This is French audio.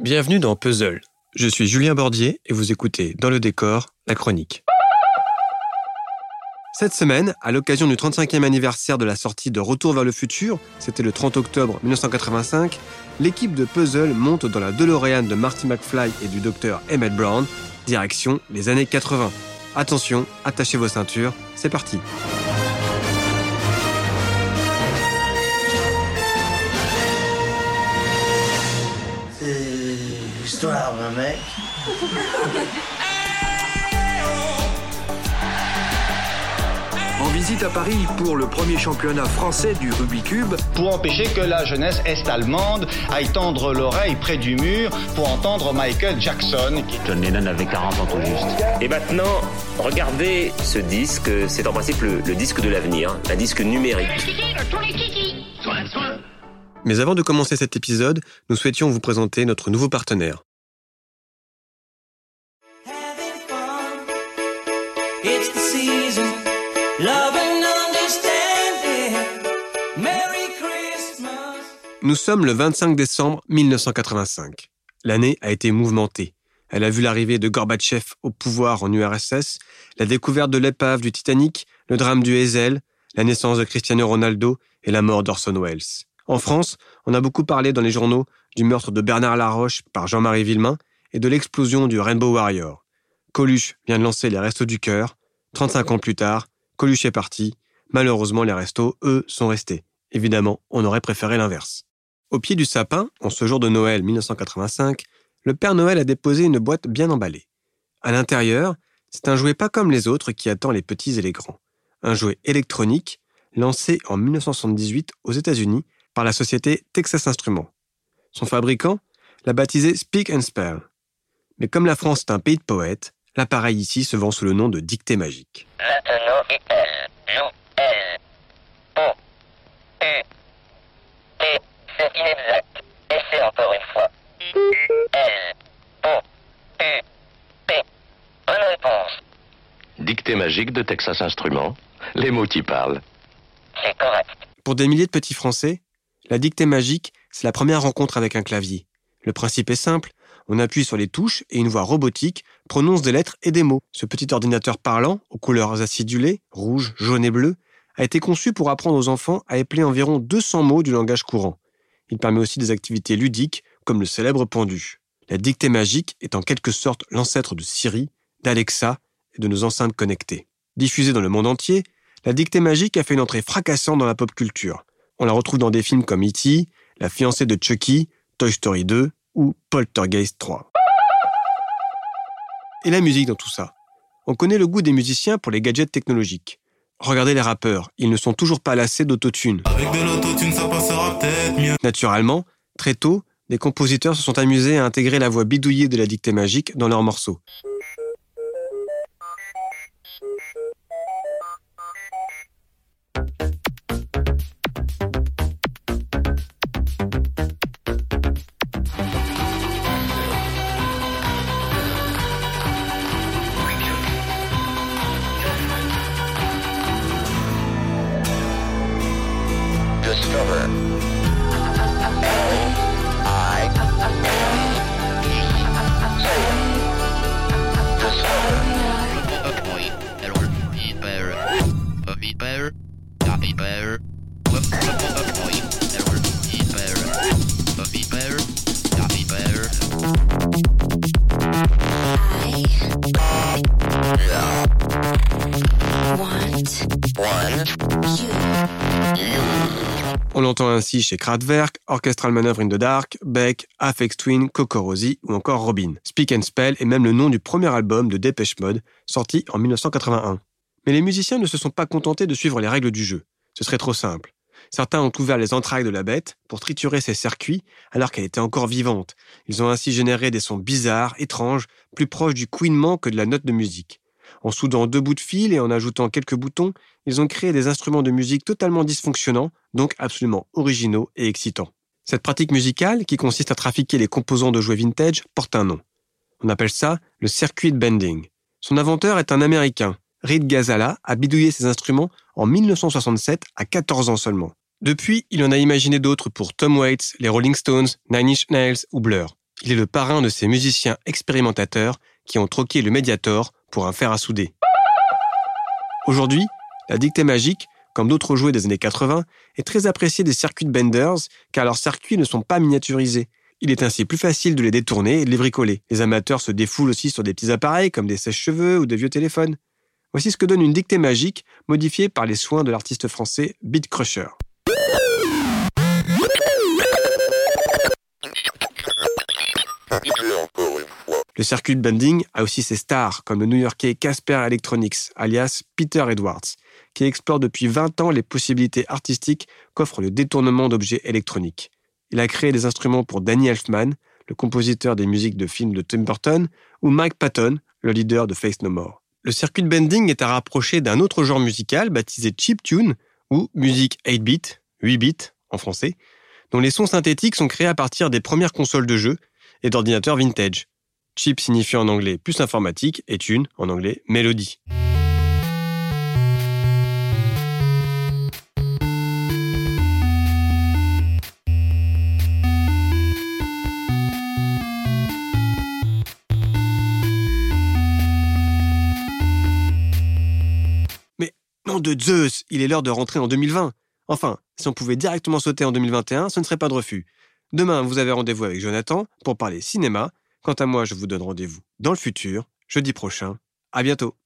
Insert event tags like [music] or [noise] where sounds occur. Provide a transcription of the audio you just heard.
Bienvenue dans Puzzle. Je suis Julien Bordier et vous écoutez Dans le décor, la chronique. Cette semaine, à l'occasion du 35e anniversaire de la sortie de Retour vers le futur, c'était le 30 octobre 1985, l'équipe de Puzzle monte dans la DeLorean de Marty McFly et du docteur Emmett Brown, direction les années 80. Attention, attachez vos ceintures, c'est parti. Mec. En visite à Paris pour le premier championnat français du Rubik's Cube, pour empêcher que la jeunesse est-allemande aille tendre l'oreille près du mur pour entendre Michael Jackson. John Lennon avait 40 ans tout juste. Et maintenant, regardez ce disque, c'est en principe le, le disque de l'avenir, un disque numérique. Mais avant de commencer cet épisode, nous souhaitions vous présenter notre nouveau partenaire. Nous sommes le 25 décembre 1985. L'année a été mouvementée. Elle a vu l'arrivée de Gorbatchev au pouvoir en URSS, la découverte de l'épave du Titanic, le drame du Hazel, la naissance de Cristiano Ronaldo et la mort d'Orson Welles. En France, on a beaucoup parlé dans les journaux du meurtre de Bernard Laroche par Jean-Marie Villemain et de l'explosion du Rainbow Warrior. Coluche vient de lancer les Restos du Cœur. 35 ans plus tard, Coluche est parti. Malheureusement, les restos, eux, sont restés. Évidemment, on aurait préféré l'inverse. Au pied du sapin, en ce jour de Noël 1985, le Père Noël a déposé une boîte bien emballée. À l'intérieur, c'est un jouet pas comme les autres qui attend les petits et les grands. Un jouet électronique lancé en 1978 aux États-Unis par la société Texas Instruments. Son fabricant l'a baptisé Speak and Spell. Mais comme la France est un pays de poètes, l'appareil ici se vend sous le nom de dictée magique. Maintenant et elle, nous, elle, O, U, T, c'est inexact. Et c'est encore une fois. L, O, U, P. Bonne réponse. Dictée magique de Texas Instruments. Les mots qui parlent. C'est correct. Pour des milliers de petits Français, la dictée magique, c'est la première rencontre avec un clavier. Le principe est simple, on appuie sur les touches et une voix robotique prononce des lettres et des mots. Ce petit ordinateur parlant, aux couleurs acidulées, rouge, jaune et bleu, a été conçu pour apprendre aux enfants à épeler environ 200 mots du langage courant. Il permet aussi des activités ludiques, comme le célèbre pendu. La dictée magique est en quelque sorte l'ancêtre de Siri, d'Alexa et de nos enceintes connectées. Diffusée dans le monde entier, la dictée magique a fait une entrée fracassante dans la pop culture. On la retrouve dans des films comme E.T., La fiancée de Chucky, Toy Story 2 ou Poltergeist 3. Et la musique dans tout ça? On connaît le goût des musiciens pour les gadgets technologiques. Regardez les rappeurs, ils ne sont toujours pas lassés d'autotune. Avec de l'autotune, ça passera peut-être mieux. Naturellement, très tôt, des compositeurs se sont amusés à intégrer la voix bidouillée de la dictée magique dans leurs morceaux. On l'entend ainsi chez Kraftwerk, Orchestral Manoeuvre in the Dark, Beck, Aphex Twin, Coco Rosie ou encore Robin. Speak and Spell est même le nom du premier album de Dépêche Mode, sorti en 1981. Mais les musiciens ne se sont pas contentés de suivre les règles du jeu. Ce serait trop simple. Certains ont ouvert les entrailles de la bête pour triturer ses circuits alors qu'elle était encore vivante. Ils ont ainsi généré des sons bizarres, étranges, plus proches du couinement que de la note de musique. En soudant deux bouts de fil et en ajoutant quelques boutons, ils ont créé des instruments de musique totalement dysfonctionnants, donc absolument originaux et excitants. Cette pratique musicale, qui consiste à trafiquer les composants de jouets vintage, porte un nom. On appelle ça le circuit bending. Son inventeur est un Américain. Reed Gazala a bidouillé ses instruments en 1967 à 14 ans seulement. Depuis, il en a imaginé d'autres pour Tom Waits, les Rolling Stones, Nine Inch Nails ou Blur. Il est le parrain de ces musiciens expérimentateurs qui ont troqué le Mediator pour un fer à souder. Aujourd'hui, la dictée magique, comme d'autres jouets des années 80, est très appréciée des circuits de benders car leurs circuits ne sont pas miniaturisés. Il est ainsi plus facile de les détourner et de les bricoler. Les amateurs se défoulent aussi sur des petits appareils comme des sèches-cheveux ou des vieux téléphones. Voici ce que donne une dictée magique modifiée par les soins de l'artiste français Beat Crusher. [laughs] Le circuit bending a aussi ses stars, comme le new-yorkais Casper Electronics, alias Peter Edwards, qui explore depuis 20 ans les possibilités artistiques qu'offre le détournement d'objets électroniques. Il a créé des instruments pour Danny Elfman, le compositeur des musiques de films de Tim Burton, ou Mike Patton, le leader de Face No More. Le circuit bending est à rapprocher d'un autre genre musical baptisé chiptune, ou musique 8-bit, 8-bit en français, dont les sons synthétiques sont créés à partir des premières consoles de jeux et d'ordinateurs vintage. Chip signifie en anglais plus informatique et tune en anglais mélodie. Mais nom de Zeus, il est l'heure de rentrer en 2020. Enfin, si on pouvait directement sauter en 2021, ce ne serait pas de refus. Demain, vous avez rendez-vous avec Jonathan pour parler cinéma. Quant à moi, je vous donne rendez-vous dans le futur, jeudi prochain. À bientôt.